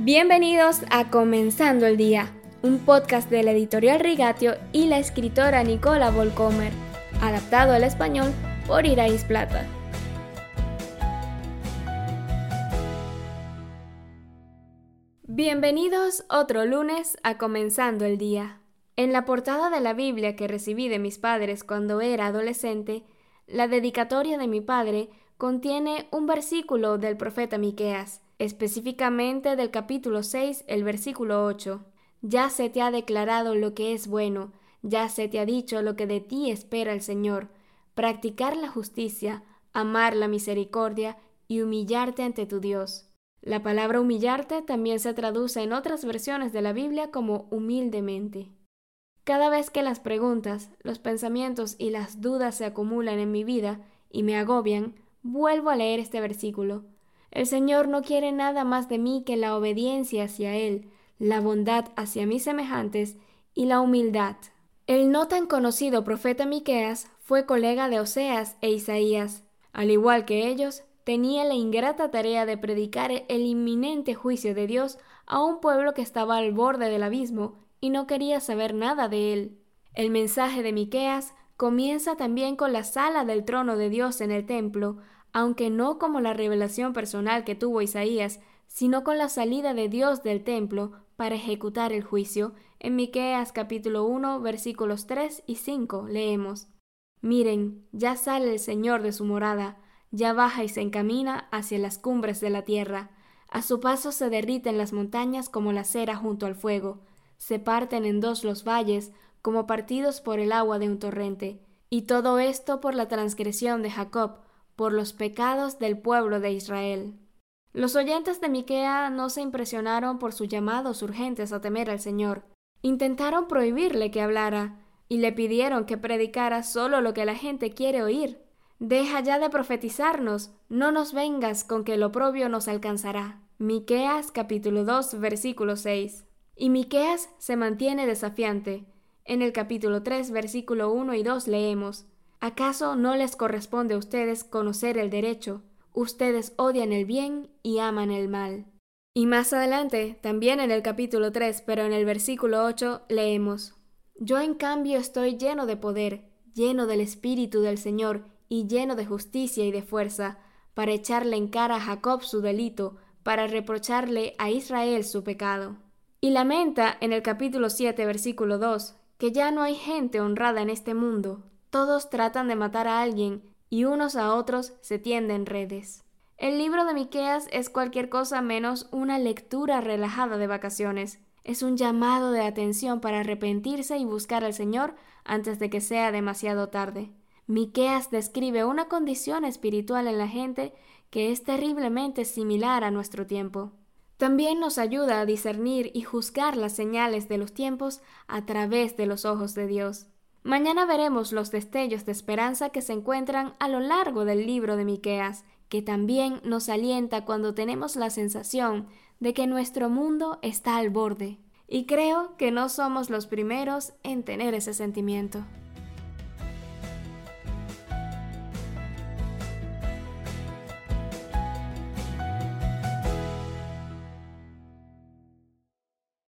Bienvenidos a Comenzando el Día, un podcast de la editorial Rigatio y la escritora Nicola Volcomer, adaptado al español por Irais Plata. Bienvenidos otro lunes a Comenzando el Día. En la portada de la Biblia que recibí de mis padres cuando era adolescente, la dedicatoria de mi padre contiene un versículo del profeta Miqueas específicamente del capítulo 6, el versículo 8. Ya se te ha declarado lo que es bueno, ya se te ha dicho lo que de ti espera el Señor, practicar la justicia, amar la misericordia y humillarte ante tu Dios. La palabra humillarte también se traduce en otras versiones de la Biblia como humildemente. Cada vez que las preguntas, los pensamientos y las dudas se acumulan en mi vida y me agobian, vuelvo a leer este versículo el Señor no quiere nada más de mí que la obediencia hacia Él, la bondad hacia mis semejantes y la humildad. El no tan conocido profeta Miqueas fue colega de Oseas e Isaías. Al igual que ellos, tenía la ingrata tarea de predicar el inminente juicio de Dios a un pueblo que estaba al borde del abismo y no quería saber nada de él. El mensaje de Miqueas comienza también con la sala del trono de Dios en el templo, aunque no como la revelación personal que tuvo Isaías, sino con la salida de Dios del templo para ejecutar el juicio. En Miqueas capítulo 1 versículos 3 y 5 leemos: Miren, ya sale el Señor de su morada, ya baja y se encamina hacia las cumbres de la tierra. A su paso se derriten las montañas como la cera junto al fuego, se parten en dos los valles como partidos por el agua de un torrente. Y todo esto por la transgresión de Jacob, por los pecados del pueblo de Israel. Los oyentes de Miquea no se impresionaron por sus llamados urgentes a temer al Señor. Intentaron prohibirle que hablara y le pidieron que predicara solo lo que la gente quiere oír. Deja ya de profetizarnos, no nos vengas con que el oprobio nos alcanzará. Miqueas capítulo 2 versículo 6. Y Miqueas se mantiene desafiante. En el capítulo 3 versículo 1 y 2 leemos: ¿Acaso no les corresponde a ustedes conocer el derecho? Ustedes odian el bien y aman el mal. Y más adelante, también en el capítulo 3, pero en el versículo 8, leemos, Yo en cambio estoy lleno de poder, lleno del Espíritu del Señor y lleno de justicia y de fuerza, para echarle en cara a Jacob su delito, para reprocharle a Israel su pecado. Y lamenta en el capítulo 7, versículo 2, que ya no hay gente honrada en este mundo, todos tratan de matar a alguien y unos a otros se tienden redes. El libro de Miqueas es cualquier cosa menos una lectura relajada de vacaciones. Es un llamado de atención para arrepentirse y buscar al Señor antes de que sea demasiado tarde. Miqueas describe una condición espiritual en la gente que es terriblemente similar a nuestro tiempo. También nos ayuda a discernir y juzgar las señales de los tiempos a través de los ojos de Dios. Mañana veremos los destellos de esperanza que se encuentran a lo largo del libro de Miqueas, que también nos alienta cuando tenemos la sensación de que nuestro mundo está al borde. Y creo que no somos los primeros en tener ese sentimiento.